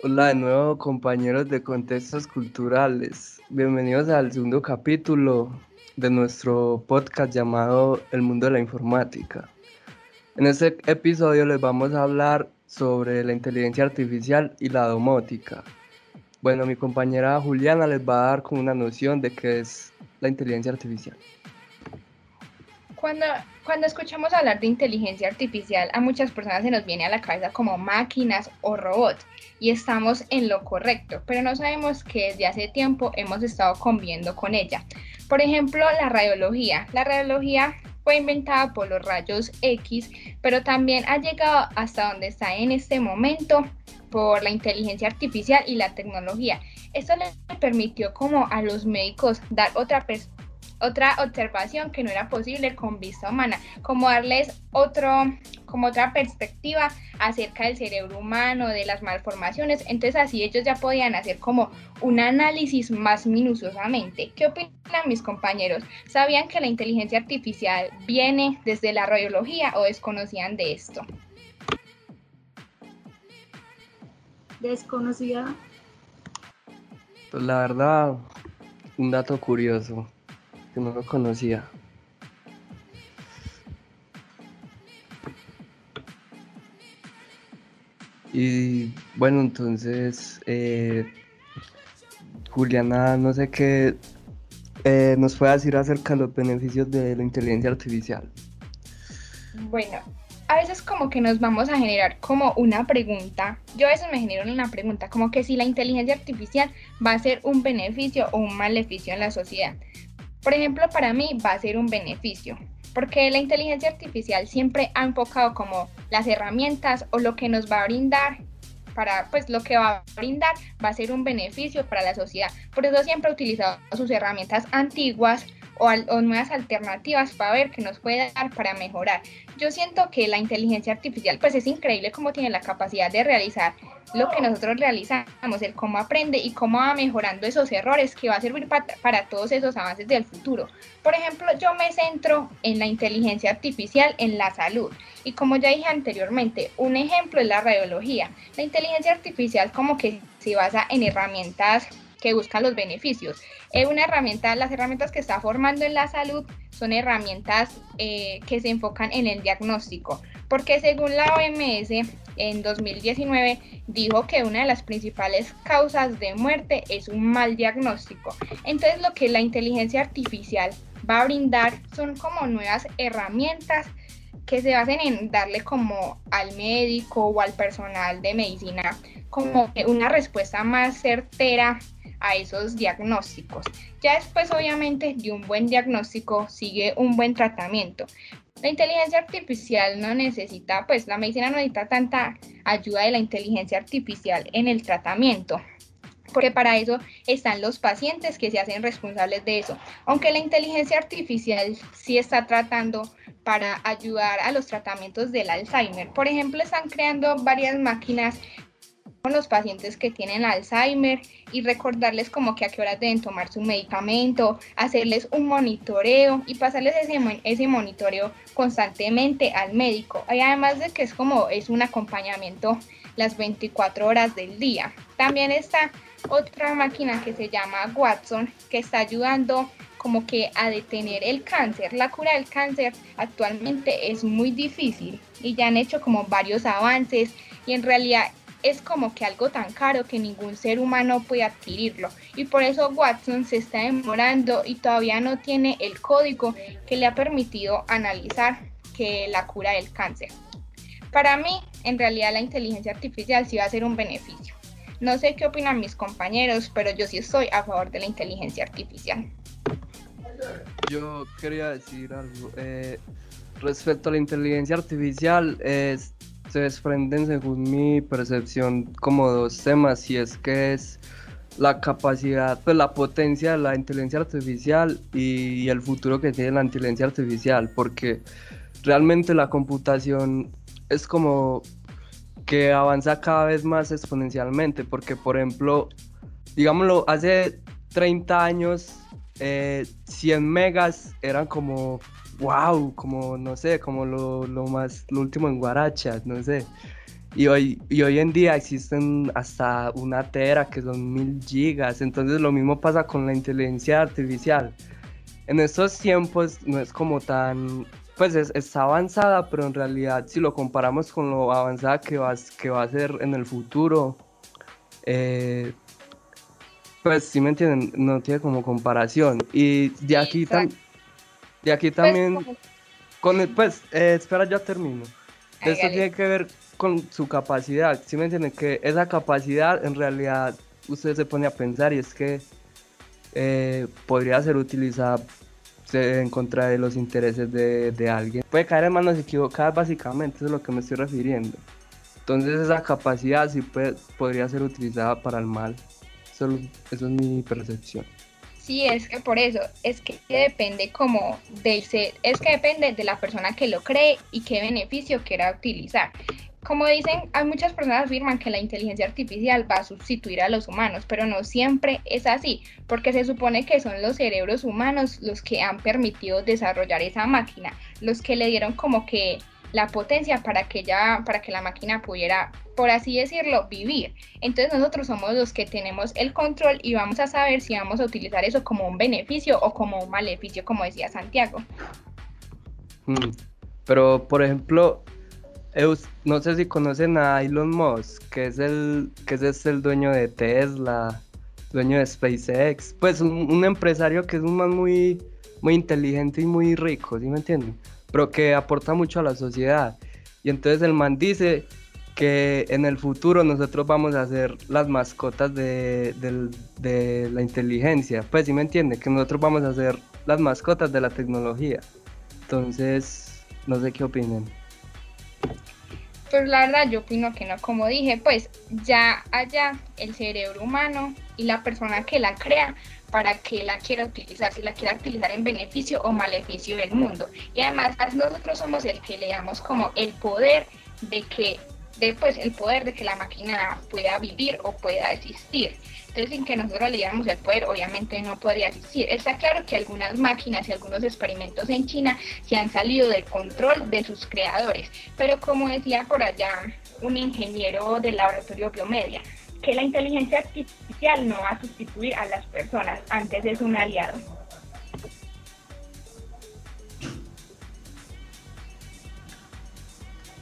Hola de nuevo compañeros de Contextos Culturales. Bienvenidos al segundo capítulo de nuestro podcast llamado El Mundo de la Informática. En este episodio les vamos a hablar sobre la inteligencia artificial y la domótica. Bueno, mi compañera Juliana les va a dar como una noción de qué es la inteligencia artificial. Cuando, cuando escuchamos hablar de inteligencia artificial, a muchas personas se nos viene a la cabeza como máquinas o robots, y estamos en lo correcto, pero no sabemos que desde hace tiempo hemos estado conviviendo con ella. Por ejemplo, la radiología. La radiología fue inventada por los rayos X, pero también ha llegado hasta donde está en este momento por la inteligencia artificial y la tecnología. Esto le permitió como a los médicos dar otra perspectiva otra observación que no era posible con vista humana, como darles otro, como otra perspectiva acerca del cerebro humano, de las malformaciones, entonces así ellos ya podían hacer como un análisis más minuciosamente. ¿Qué opinan mis compañeros? ¿Sabían que la inteligencia artificial viene desde la radiología o desconocían de esto? Desconocida. Pues la verdad, un dato curioso no lo conocía. Y bueno, entonces, eh, Juliana, no sé qué eh, nos puede decir acerca de los beneficios de la inteligencia artificial. Bueno, a veces como que nos vamos a generar como una pregunta. Yo a veces me genero una pregunta, como que si la inteligencia artificial va a ser un beneficio o un maleficio en la sociedad. Por ejemplo, para mí va a ser un beneficio, porque la inteligencia artificial siempre ha enfocado como las herramientas o lo que nos va a brindar para pues lo que va a brindar va a ser un beneficio para la sociedad. Por eso siempre ha utilizado sus herramientas antiguas o, nuevas alternativas para ver qué nos puede dar para mejorar. Yo siento que la inteligencia artificial pues es increíble cómo tiene la capacidad de realizar lo que nosotros realizamos, el cómo aprende y cómo va mejorando esos errores que va a servir para todos esos avances del futuro. Por ejemplo, yo me centro en la inteligencia artificial en la salud y como ya dije anteriormente, un ejemplo es la radiología. La inteligencia artificial como que se basa en herramientas que buscan los beneficios. Es una herramienta, las herramientas que está formando en la salud son herramientas eh, que se enfocan en el diagnóstico, porque según la OMS en 2019 dijo que una de las principales causas de muerte es un mal diagnóstico. Entonces lo que la inteligencia artificial va a brindar son como nuevas herramientas que se basen en darle como al médico o al personal de medicina como una respuesta más certera a esos diagnósticos. Ya después, obviamente, de un buen diagnóstico sigue un buen tratamiento. La inteligencia artificial no necesita, pues la medicina no necesita tanta ayuda de la inteligencia artificial en el tratamiento, porque para eso están los pacientes que se hacen responsables de eso. Aunque la inteligencia artificial sí está tratando para ayudar a los tratamientos del Alzheimer. Por ejemplo, están creando varias máquinas con los pacientes que tienen Alzheimer y recordarles como que a qué horas deben tomar su medicamento, hacerles un monitoreo y pasarles ese, monitoreo constantemente al médico. Y además de que es como es un acompañamiento las 24 horas del día. También está otra máquina que se llama Watson que está ayudando como que a detener el cáncer. La cura del cáncer actualmente es muy difícil y ya han hecho como varios avances y en realidad es como que algo tan caro que ningún ser humano puede adquirirlo. Y por eso Watson se está demorando y todavía no tiene el código que le ha permitido analizar que la cura del cáncer. Para mí, en realidad la inteligencia artificial sí va a ser un beneficio. No sé qué opinan mis compañeros, pero yo sí estoy a favor de la inteligencia artificial. Yo quería decir algo. Eh, respecto a la inteligencia artificial, es se desprenden según mi percepción como dos temas y es que es la capacidad, pues la potencia de la inteligencia artificial y, el futuro que tiene la inteligencia artificial, porque realmente la computación es como que avanza cada vez más exponencialmente, porque por ejemplo, digámoslo, hace 30 años 100 eh, megas eran como wow, como no sé, como lo, más, lo último en Guarachas, no sé. Y hoy, y hoy en día existen hasta una tera que son mil gigas. Entonces lo mismo pasa con la inteligencia artificial. En estos tiempos no es como tan... Pues es, está avanzada, pero en realidad si lo comparamos con lo avanzada que va, que va a ser en el futuro, eh, pues si me entienden, no tiene como comparación. Y de aquí, de aquí pues, también, con pues, eh, espera, ya termino. Esto tiene que ver con su capacidad, si me entienden? Que esa capacidad en realidad usted se pone a pensar y es que eh, podría ser utilizada en contra de los intereses de, de, alguien. Puede caer en manos equivocadas básicamente, eso es lo que me estoy refiriendo. Entonces esa capacidad sí puede, podría ser utilizada para el mal. Eso, eso es mi percepción. Sí, es que por eso, es que depende como ser, es que depende de la persona que lo cree y qué beneficio quiera utilizar. Como dicen, hay muchas personas afirman que la inteligencia artificial va a sustituir a los humanos, pero no siempre es así, porque se supone que son los cerebros humanos los que han permitido desarrollar esa máquina, los que le dieron como que la potencia para que ya para que la máquina pudiera por así decirlo vivir. Entonces nosotros somos los que tenemos el control y vamos a saber si vamos a utilizar eso como un beneficio o como un maleficio como decía Santiago. Mm, pero por ejemplo no sé si conocen a Elon Musk que es el que es el dueño de Tesla dueño de SpaceX. Pues un, un empresario que es un man muy muy inteligente y muy rico ¿sí me entienden? Pero que aporta mucho a la sociedad. Y entonces el man dice que en el futuro nosotros vamos a ser las mascotas de, la inteligencia. Pues sí me entiende, que nosotros vamos a ser las mascotas de la tecnología. Entonces, no sé qué opinen. Pues la verdad yo opino que no, como dije, pues ya allá el cerebro humano y la persona que la crea para que la quiera utilizar, si la quiera utilizar en beneficio o maleficio del mundo. Y además nosotros somos el que le damos como el poder de que, de, pues, el poder de que la máquina pueda vivir o pueda existir. Entonces, sin que nosotros le damos el poder, obviamente no podría existir. Está claro que algunas máquinas y algunos experimentos en China se han salido del control de sus creadores, pero como decía por allá un ingeniero del laboratorio Biomedia, que la inteligencia artificial no va a sustituir a las personas, antes es un aliado.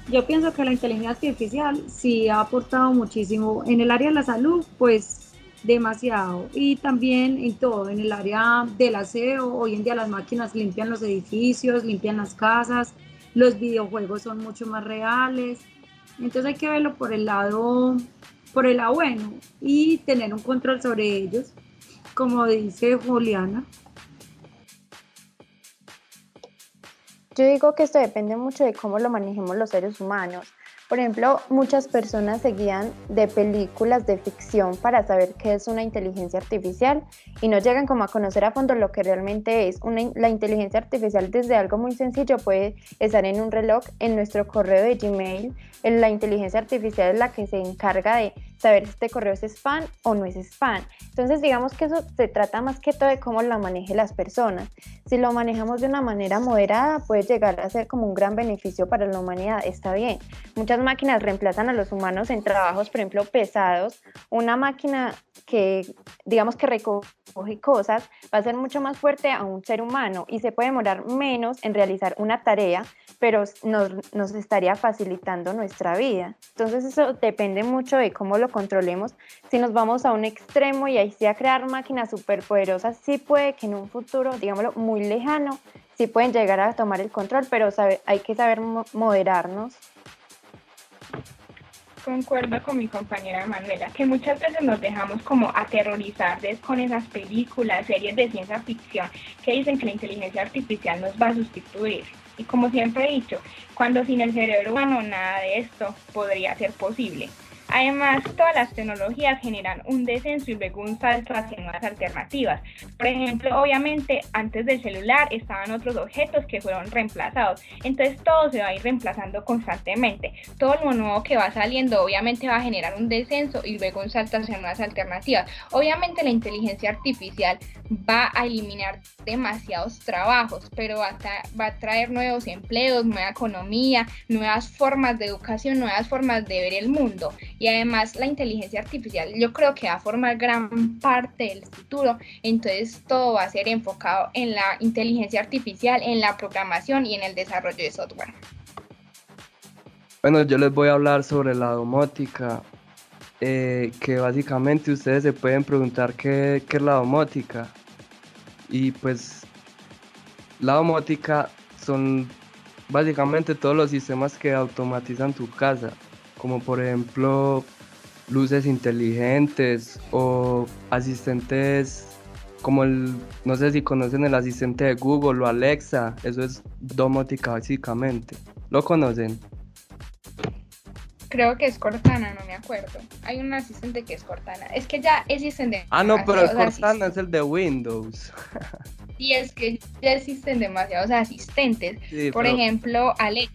Yo pienso que la inteligencia artificial sí ha aportado muchísimo en el área de la salud, pues demasiado. Y también en todo, en el área del aseo. Hoy en día las máquinas limpian los edificios, limpian las casas, los videojuegos son mucho más reales. Entonces hay que verlo por el lado por el bueno y tener un control sobre ellos, como dice Juliana. Yo digo que esto depende mucho de cómo lo manejemos los seres humanos. Por ejemplo, muchas personas se guían de películas de ficción para saber qué es una inteligencia artificial y no llegan como a conocer a fondo lo que realmente es. Una, la inteligencia artificial desde algo muy sencillo puede estar en un reloj, en nuestro correo de Gmail. La inteligencia artificial es la que se encarga de saber si este correo es spam o no es spam. Entonces, digamos que eso se trata más que todo de cómo lo manejen las personas. Si lo manejamos de una manera moderada, puede llegar a ser como un gran beneficio para la humanidad. Está bien. Muchas máquinas reemplazan a los humanos en trabajos, por ejemplo, pesados. Una máquina que, digamos que recoge cosas, va a ser mucho más fuerte a un ser humano y se puede demorar menos en realizar una tarea, pero nos, nos estaría facilitando nuestra vida. Entonces, eso depende mucho de cómo controlemos. Si nos vamos a un extremo y ahí sí a crear máquinas superpoderosas, sí puede que en un futuro, digámoslo, muy lejano, sí pueden llegar a tomar el control, pero hay que saber moderarnos. Concuerdo con mi compañera Manuela, que muchas veces nos dejamos como aterrorizar con esas películas, series de ciencia ficción que dicen que la inteligencia artificial nos va a sustituir. Y como siempre he dicho, cuando sin el cerebro humano nada de esto podría ser posible. Además, todas las tecnologías generan un descenso y luego un salto hacia nuevas alternativas. Por ejemplo, obviamente, antes del celular estaban otros objetos que fueron reemplazados. Entonces, todo se va a ir reemplazando constantemente. Todo lo nuevo que va saliendo, obviamente, va a generar un descenso y luego un salto hacia nuevas alternativas. Obviamente, la inteligencia artificial va a eliminar demasiados trabajos, pero va a, traer nuevos empleos, nueva economía, nuevas formas de educación, nuevas formas de ver el mundo. Además la inteligencia artificial yo creo que va a formar gran parte del futuro. Entonces todo va a ser enfocado en la inteligencia artificial, en la programación y en el desarrollo de software. Bueno, yo les voy a hablar sobre la domótica, eh, que básicamente ustedes se pueden preguntar qué, qué es la domótica. Y pues la domótica son básicamente todos los sistemas que automatizan tu casa, como por ejemplo luces inteligentes o asistentes como el, no sé si conocen el asistente de Google o Alexa, eso es domótica básicamente. ¿Lo conocen? Creo que es Cortana, no me acuerdo. Hay un asistente que es Cortana. Es que ya existen de. Ah, no, pero Cortana es el de Windows. y es que ya existen demasiados asistentes. Por ejemplo, Alexa.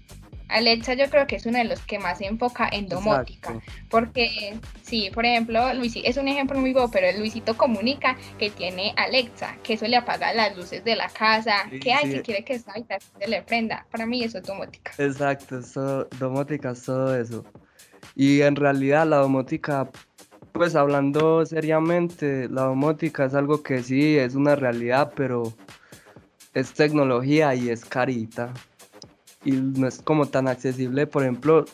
Alexa yo creo que es uno de los que más se enfoca en domótica, porque sí, por ejemplo, Luisito, es un ejemplo muy bueno, pero Luisito comunica que tiene Alexa, que eso le apaga las luces de la casa, que hay que quiere que esa habitación se le prenda. Para mí eso es domótica. Exacto, eso, domótica es todo eso. Y en realidad la domótica, pues hablando seriamente, la domótica es algo que sí es una realidad, pero es tecnología y es carita y no es como tan accesible, por ejemplo,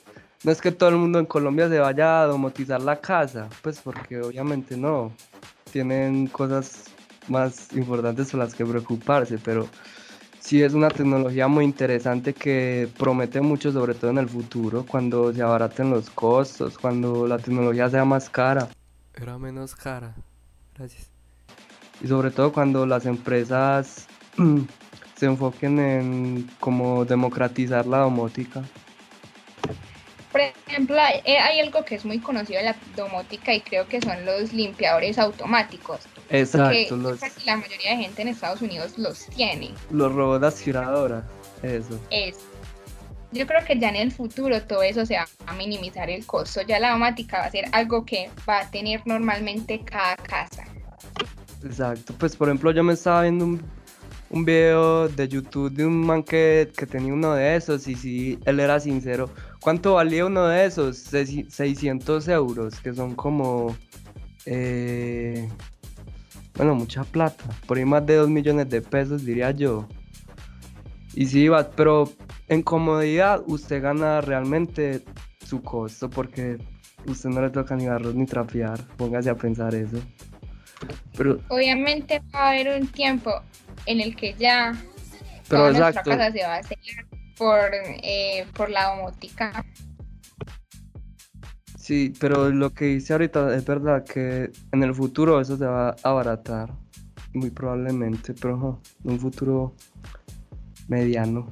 no es que todo el mundo en Colombia se vaya a domotizar la casa, pues porque obviamente no, tienen cosas más importantes por las que preocuparse, pero sí es una tecnología muy interesante que promete mucho, sobre todo en el futuro, cuando se abaraten los costos, cuando la tecnología sea más cara. Era menos cara, gracias. Y sobre todo cuando las empresas se enfoquen en cómo democratizar la domótica. Por ejemplo, eh, hay, algo que es muy conocido de la domótica y creo que son los limpiadores automáticos. Exacto. Los... La mayoría de gente en Estados Unidos los tiene. Los robots aspiradoras, eso. Es. Yo creo que ya en el futuro todo eso se va a minimizar el costo. Ya la domótica va a ser algo que va a tener normalmente cada casa. Exacto. Pues por ejemplo yo me estaba viendo un un video de YouTube de un man que, tenía uno de esos y si él era sincero. ¿Cuánto valía uno de esos? 600 euros, que son como... Eh, bueno, mucha plata. Por ahí más de 2 millones de pesos, diría yo. Y sí, va, pero en comodidad usted gana realmente su costo porque usted no le toca ni arroz ni trapear. Póngase a pensar eso. Pero... Obviamente va a haber un tiempo en el que ya Pero toda nuestra casa se va a hacer por, eh, por la domótica. Sí, pero lo que dice ahorita es verdad que en el futuro eso se va a abaratar, muy probablemente, pero en un futuro mediano.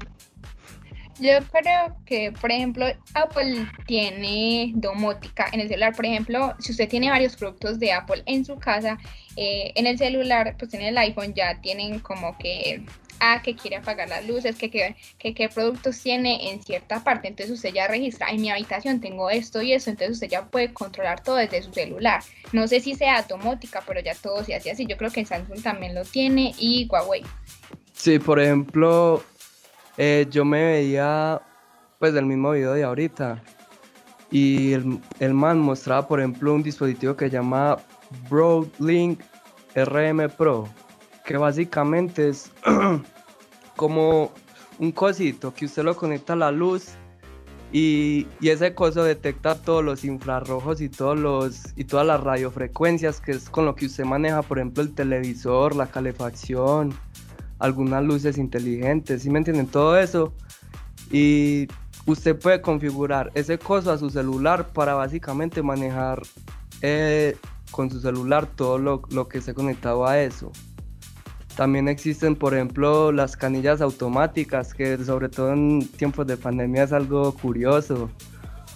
Yo creo que, por ejemplo, Apple tiene domótica en el celular. Por ejemplo, si usted tiene varios productos de Apple en su casa, eh, en el celular, pues en el iPhone ya tienen como que, ah, que quiere apagar las luces, que qué productos tiene en cierta parte. Entonces usted ya registra, en mi habitación tengo esto y eso, entonces usted ya puede controlar todo desde su celular. No sé si sea domótica, pero ya todo se hace así. Yo creo que Samsung también lo tiene y Huawei. Sí, por ejemplo, eh, yo me veía pues del mismo video de ahorita. Y el, el, man mostraba por ejemplo un dispositivo que se llama Broadlink RM Pro que básicamente es como un cosito que usted lo conecta a la luz y, y, ese coso detecta todos los infrarrojos y todos los y todas las radiofrecuencias que es con lo que usted maneja por ejemplo el televisor la calefacción algunas luces inteligentes, ¿sí me entienden? Todo eso. Y usted puede configurar ese coso a su celular para básicamente manejar eh, con su celular todo lo, lo, que esté conectado a eso. También existen, por ejemplo, las canillas automáticas, que sobre todo en tiempos de pandemia es algo curioso.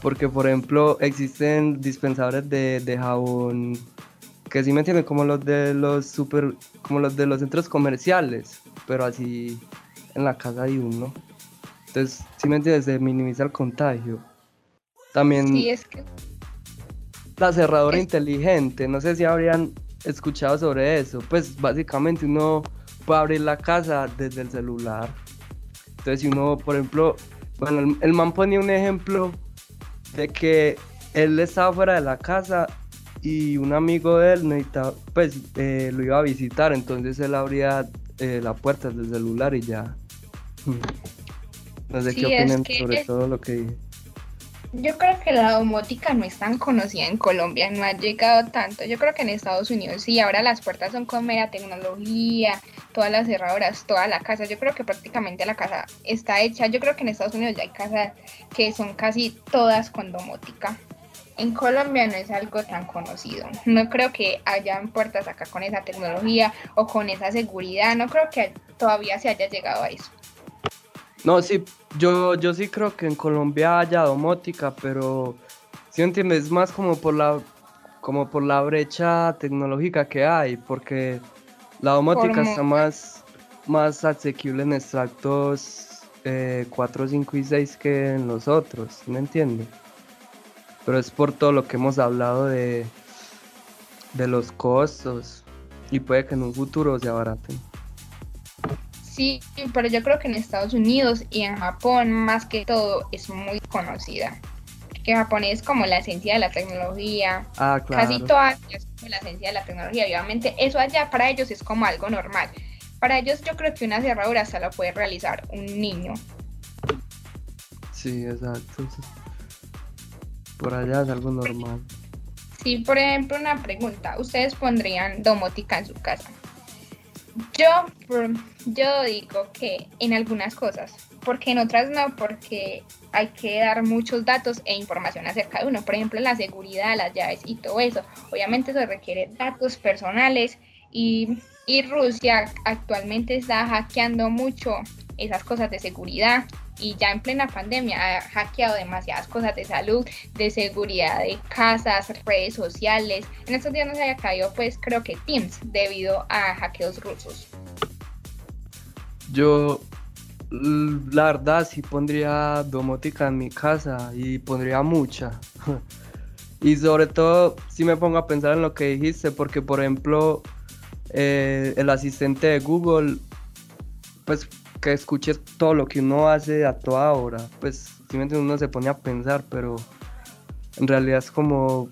Porque, por ejemplo, existen dispensadores de, de jabón que sí me entienden, como los de los super, como los de los centros comerciales, pero así en la casa de uno. Entonces, si me entiendes, se minimiza el contagio. También Sí, es que la cerradura es- inteligente, no sé si habrían escuchado sobre eso. Pues básicamente uno puede abrir la casa desde el celular. Entonces, si uno, por ejemplo, bueno, el, el man ponía un ejemplo de que él estaba fuera de la casa y un amigo de él necesitaba, pues eh, lo iba a visitar, entonces él abría eh, la puerta del celular y ya. No sé Sí, qué es opinan que sobre es- todo lo que dije. yo creo que la domótica no es tan conocida en Colombia, no ha llegado tanto. Yo creo que en Estados Unidos sí, ahora las puertas son con mera tecnología, todas las cerraduras, toda la casa. Yo creo que prácticamente la casa está hecha. Yo creo que en Estados Unidos ya hay casas que son casi todas con domótica. En Colombia no es algo tan conocido. No creo que hayan puertas acá con esa tecnología o con esa seguridad. No creo que todavía se haya llegado a eso. No, sí, yo, yo sí creo que en Colombia haya domótica, pero si entiendes, es más como por la como por la brecha tecnológica que hay, porque la domótica está más, más asequible en extractos eh, 4, 5 y 6 que en los otros, ¿sí ¿me entiendes? Pero es por todo lo que hemos hablado de, de los costos y puede que en un futuro se abaraten. Sí, pero yo creo que en Estados Unidos y en Japón, más que todo, es muy conocida. Que Japón es como la esencia de la tecnología. Ah, claro. Casi todas es como la esencia de la tecnología. Obviamente, eso allá para ellos es como algo normal. Para ellos, yo creo que una cerradura hasta la puede realizar un niño. Sí, exacto. Por allá es algo normal. Sí, por ejemplo, una pregunta. ¿Ustedes pondrían domótica en su casa? Yo, yo digo que en algunas cosas, porque en otras no, porque hay que dar muchos datos e información acerca de uno. Por ejemplo, la seguridad, las llaves y todo eso. Obviamente eso requiere datos personales y, y Rusia actualmente está hackeando mucho esas cosas de seguridad y ya en plena pandemia ha hackeado demasiadas cosas de salud, de seguridad de casas, redes sociales. En estos días no se haya caído, pues creo que Teams debido a hackeos rusos. Yo, la verdad, sí pondría domótica en mi casa y pondría mucha. Y sobre todo, si me pongo a pensar en lo que dijiste, porque por ejemplo, eh, el asistente de Google, pues que escuche todo lo que uno hace a toda hora, pues si me entiendes, uno se pone a pensar, pero en realidad es como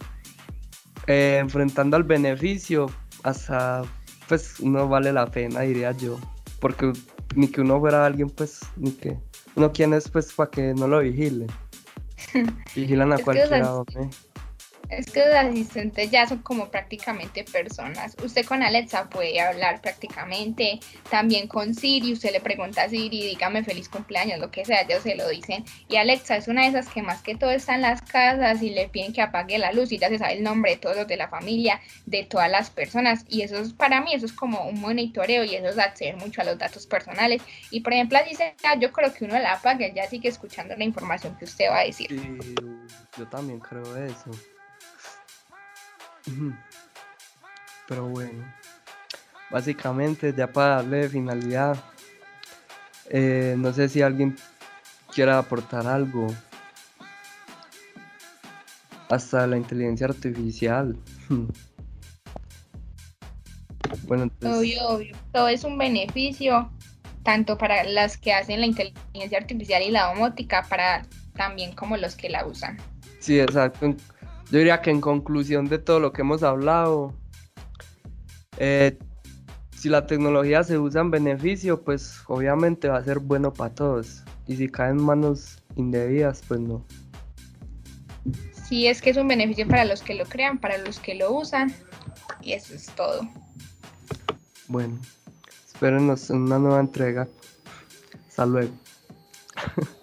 eh, enfrentando al beneficio, hasta pues no vale la pena, diría yo, porque ni que uno fuera alguien, pues, ni que uno quién es, pues, para que no lo vigilen. Vigilan a cualquiera, hombre. Es que los asistentes ya son como prácticamente personas. Usted con Alexa puede hablar prácticamente. También con Siri, usted le pregunta a Siri, dígame feliz cumpleaños, lo que sea, ellos se lo dicen. Y Alexa es una de esas que más que todo está en las casas y le piden que apague la luz y ya se sabe el nombre de todos los de la familia, de todas las personas. Y eso es para mí, eso es como un monitoreo y eso es acceder mucho a los datos personales. Y por ejemplo, así sea, yo creo que uno la apaga y ya sigue escuchando la información que usted va a decir. Sí, yo también creo eso. Pero bueno, básicamente ya para darle finalidad, eh, no sé si alguien quiera aportar algo. Hasta la inteligencia artificial. Bueno, entonces, Obvio, obvio. Todo es un beneficio, tanto para las que hacen la inteligencia artificial y la domótica, para también como los que la usan. sí, exacto. Yo diría que en conclusión de todo lo que hemos hablado, eh, si la tecnología se usa en beneficio, pues obviamente va a ser bueno para todos. Y si cae en manos indebidas, pues no. Sí, es que es un beneficio para los que lo crean, para los que lo usan, y eso es todo. Bueno, espérenos en una nueva entrega. Hasta luego.